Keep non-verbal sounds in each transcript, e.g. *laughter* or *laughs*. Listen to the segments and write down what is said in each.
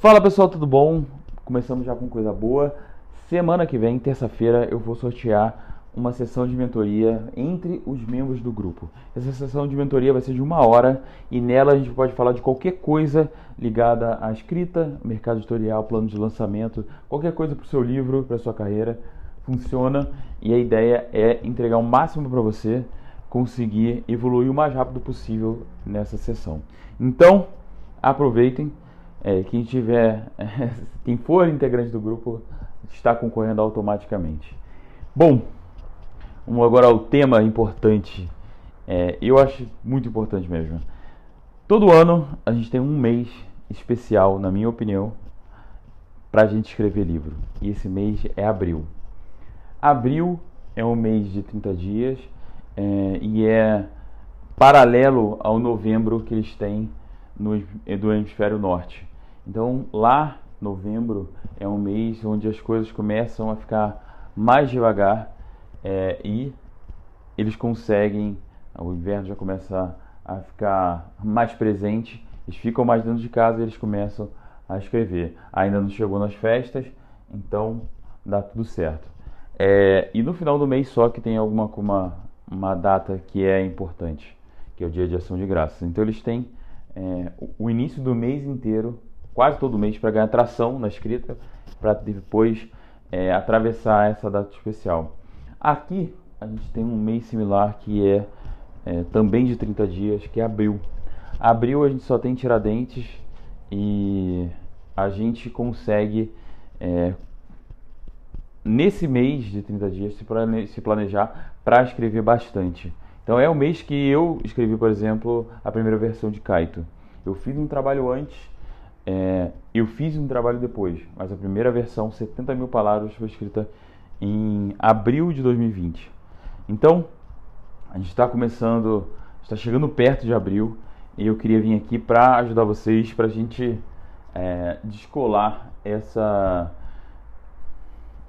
Fala pessoal, tudo bom? Começamos já com coisa boa. Semana que vem, terça-feira, eu vou sortear uma sessão de mentoria entre os membros do grupo. Essa sessão de mentoria vai ser de uma hora e nela a gente pode falar de qualquer coisa ligada à escrita, mercado editorial, plano de lançamento, qualquer coisa para o seu livro, para sua carreira. Funciona e a ideia é entregar o máximo para você conseguir evoluir o mais rápido possível nessa sessão. Então, aproveitem. É, quem tiver, *laughs* quem for integrante do grupo está concorrendo automaticamente. Bom, vamos agora ao tema importante. É, eu acho muito importante mesmo. Todo ano a gente tem um mês especial, na minha opinião, para a gente escrever livro. E esse mês é abril. Abril é um mês de 30 dias é, e é paralelo ao novembro que eles têm no, do hemisfério norte. Então, lá, novembro, é um mês onde as coisas começam a ficar mais devagar é, e eles conseguem, o inverno já começa a ficar mais presente, eles ficam mais dentro de casa e eles começam a escrever. Ainda não chegou nas festas, então dá tudo certo. É, e no final do mês só que tem alguma uma, uma data que é importante, que é o dia de ação de graças. Então eles têm é, o início do mês inteiro, quase todo mês, para ganhar tração na escrita, para depois é, atravessar essa data especial. Aqui a gente tem um mês similar que é, é, também de 30 dias, que é abril. Abril a gente só tem Tiradentes e a gente consegue é, nesse mês de 30 dias se planejar para escrever bastante. Então é o mês que eu escrevi, por exemplo, a primeira versão de Kaito. Eu fiz um trabalho antes, é, eu fiz um trabalho depois, mas a primeira versão, 70 mil palavras, foi escrita em abril de 2020. Então, a gente está começando, está chegando perto de abril e eu queria vir aqui para ajudar vocês, para a gente é, descolar essa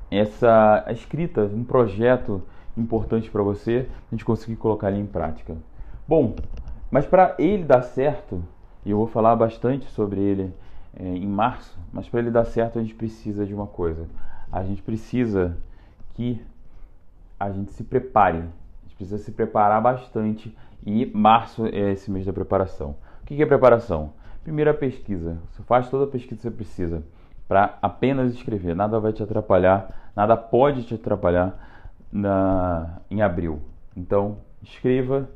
essa escrita, um projeto importante para você, a gente conseguir colocar ele em prática. Bom, mas para ele dar certo, e eu vou falar bastante sobre ele é, em março, mas para ele dar certo a gente precisa de uma coisa. A gente precisa que a gente se prepare. A gente precisa se preparar bastante e março é esse mês da preparação. O que é preparação? Primeiro a pesquisa. Você faz toda a pesquisa que você precisa para apenas escrever. Nada vai te atrapalhar, nada pode te atrapalhar na, em abril. Então, escreva,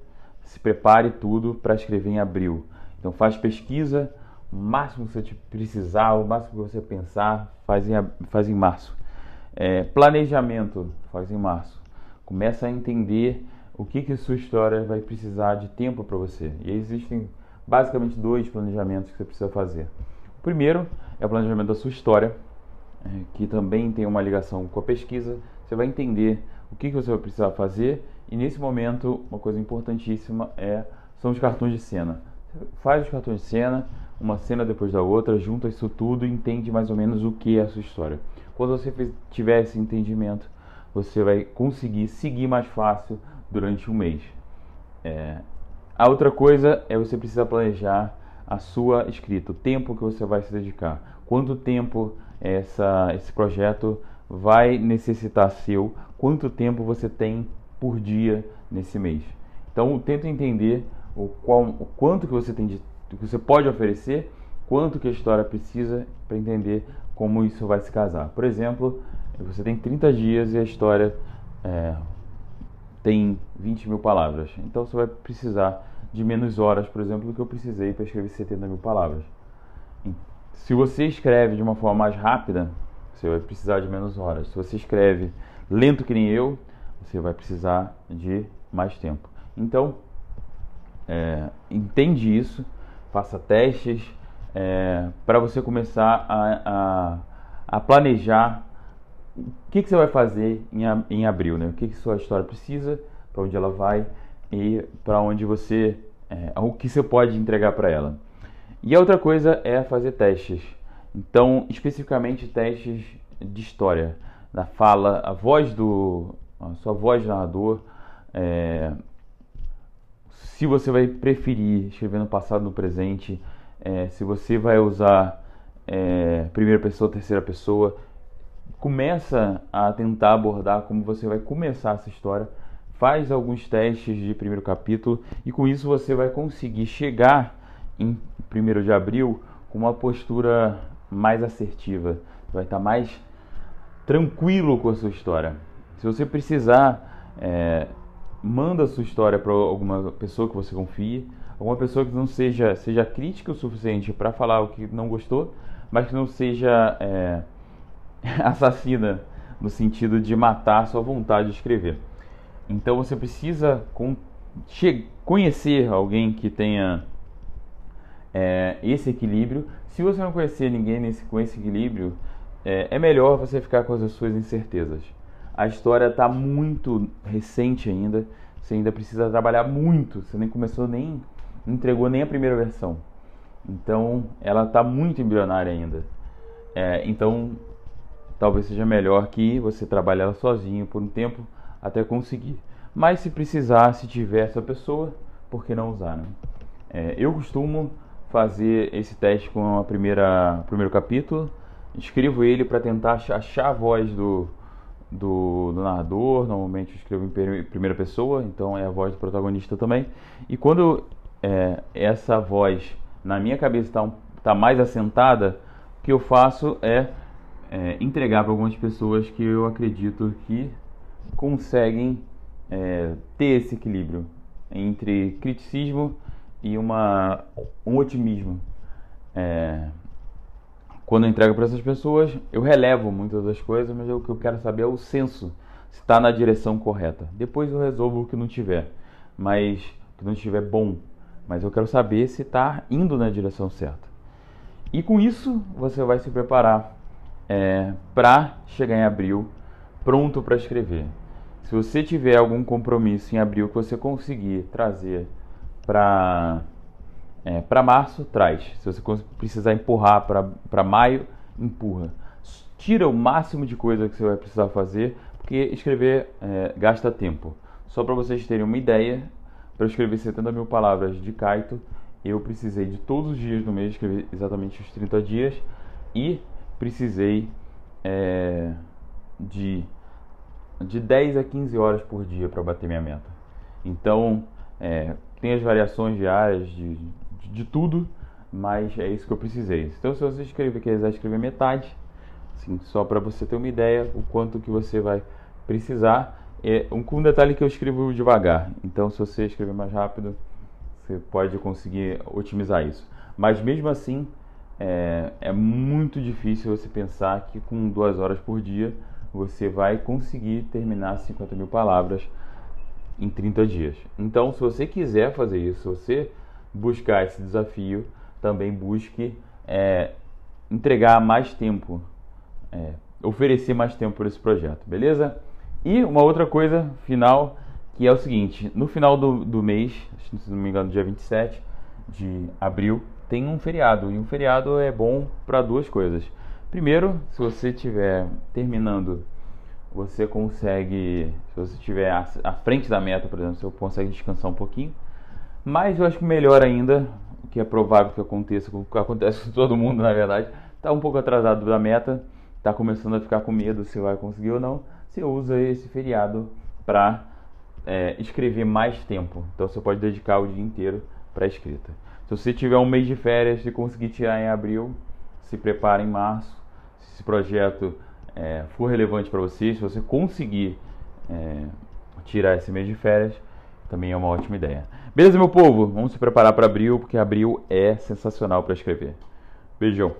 se prepare tudo para escrever em abril. Então, faz pesquisa, máximo que você precisar, o máximo que você pensar, faz em, faz em março. É, planejamento, faz em março. Começa a entender o que, que sua história vai precisar de tempo para você. E existem basicamente dois planejamentos que você precisa fazer. O primeiro é o planejamento da sua história, é, que também tem uma ligação com a pesquisa. Você vai entender o que, que você vai precisar fazer. E nesse momento, uma coisa importantíssima é são os cartões de cena. Faz os cartões de cena, uma cena depois da outra, junta isso tudo e entende mais ou menos o que é a sua história. Quando você tiver esse entendimento, você vai conseguir seguir mais fácil durante um mês. É... A outra coisa é você precisa planejar a sua escrita, o tempo que você vai se dedicar, quanto tempo essa, esse projeto vai necessitar seu, quanto tempo você tem por dia nesse mês. Então, tenta entender o, qual, o quanto que você tem de, que você pode oferecer, quanto que a história precisa para entender como isso vai se casar. Por exemplo, você tem 30 dias e a história é, tem 20 mil palavras. Então você vai precisar de menos horas, por exemplo, do que eu precisei para escrever 70 mil palavras. Se você escreve de uma forma mais rápida, você vai precisar de menos horas. Se você escreve lento que nem eu, você vai precisar de mais tempo. Então, é, entende isso, faça testes é, para você começar a, a, a, planejar o que, que você vai fazer em, em abril, né? O que, que sua história precisa, para onde ela vai e para onde você, é, o que você pode entregar para ela. E a outra coisa é fazer testes. Então, especificamente testes de história, da fala, a voz do, a sua voz narrador, é, se você vai preferir escrever no passado, no presente, é, se você vai usar é, primeira pessoa, terceira pessoa. Começa a tentar abordar como você vai começar essa história. Faz alguns testes de primeiro capítulo e com isso você vai conseguir chegar em 1 de abril com uma postura mais assertiva. Vai estar mais tranquilo com a sua história. Se você precisar, é, manda a sua história para alguma pessoa que você confie, alguma pessoa que não seja, seja crítica o suficiente para falar o que não gostou, mas que não seja é, *laughs* assassina no sentido de matar sua vontade de escrever. Então você precisa conhecer alguém que tenha é, esse equilíbrio. Se você não conhecer ninguém nesse, com esse equilíbrio, é, é melhor você ficar com as suas incertezas. A história está muito recente ainda, você ainda precisa trabalhar muito, você nem começou nem, entregou nem a primeira versão. Então ela está muito embrionária ainda. É, então talvez seja melhor que você trabalhe ela sozinho por um tempo até conseguir. Mas se precisar, se tiver essa pessoa, por que não usar? Né? É, eu costumo fazer esse teste com a primeira primeiro capítulo escrevo ele para tentar achar a voz do, do, do, narrador. Normalmente eu escrevo em primeira pessoa, então é a voz do protagonista também. E quando é, essa voz na minha cabeça está tá mais assentada, o que eu faço é, é entregar para algumas pessoas que eu acredito que conseguem é, ter esse equilíbrio entre criticismo e uma, um otimismo. É, quando eu entrego para essas pessoas, eu relevo muitas das coisas, mas o que eu quero saber é o senso, se está na direção correta. Depois eu resolvo o que não tiver, mas que não estiver bom. Mas eu quero saber se está indo na direção certa. E com isso você vai se preparar é, para chegar em abril pronto para escrever. Se você tiver algum compromisso em abril que você conseguir trazer para é, para março, traz. Se você precisar empurrar para maio, empurra. Tira o máximo de coisa que você vai precisar fazer, porque escrever é, gasta tempo. Só para vocês terem uma ideia, para escrever 70 mil palavras de Kaito, eu precisei de todos os dias do mês escrever exatamente os 30 dias e precisei é, de, de 10 a 15 horas por dia para bater minha meta. Então, é, tem as variações diárias de, de tudo, mas é isso que eu precisei. Então, se você escrever, quiser escrever metade, assim, só para você ter uma ideia o quanto que você vai precisar. É um, um detalhe que eu escrevo devagar, então se você escrever mais rápido, você pode conseguir otimizar isso. Mas mesmo assim, é, é muito difícil você pensar que com duas horas por dia você vai conseguir terminar 50 mil palavras em 30 dias. Então, se você quiser fazer isso, você buscar esse desafio, também busque é, entregar mais tempo, é, oferecer mais tempo para esse projeto, beleza? E uma outra coisa final, que é o seguinte: no final do, do mês, se não me engano, dia 27 de abril, tem um feriado. E um feriado é bom para duas coisas. Primeiro, se você estiver terminando, você consegue, se você estiver à frente da meta, por exemplo, você consegue descansar um pouquinho. Mas eu acho que melhor ainda, o que é provável que aconteça, que acontece com todo mundo na verdade, está um pouco atrasado da meta, está começando a ficar com medo se vai conseguir ou não, você usa esse feriado para é, escrever mais tempo. Então você pode dedicar o dia inteiro para escrita. Se você tiver um mês de férias e conseguir tirar em abril, se prepare em março. Se esse projeto é, for relevante para você, se você conseguir é, tirar esse mês de férias, também é uma ótima ideia. Beleza, meu povo? Vamos se preparar para abril, porque abril é sensacional para escrever. Beijão.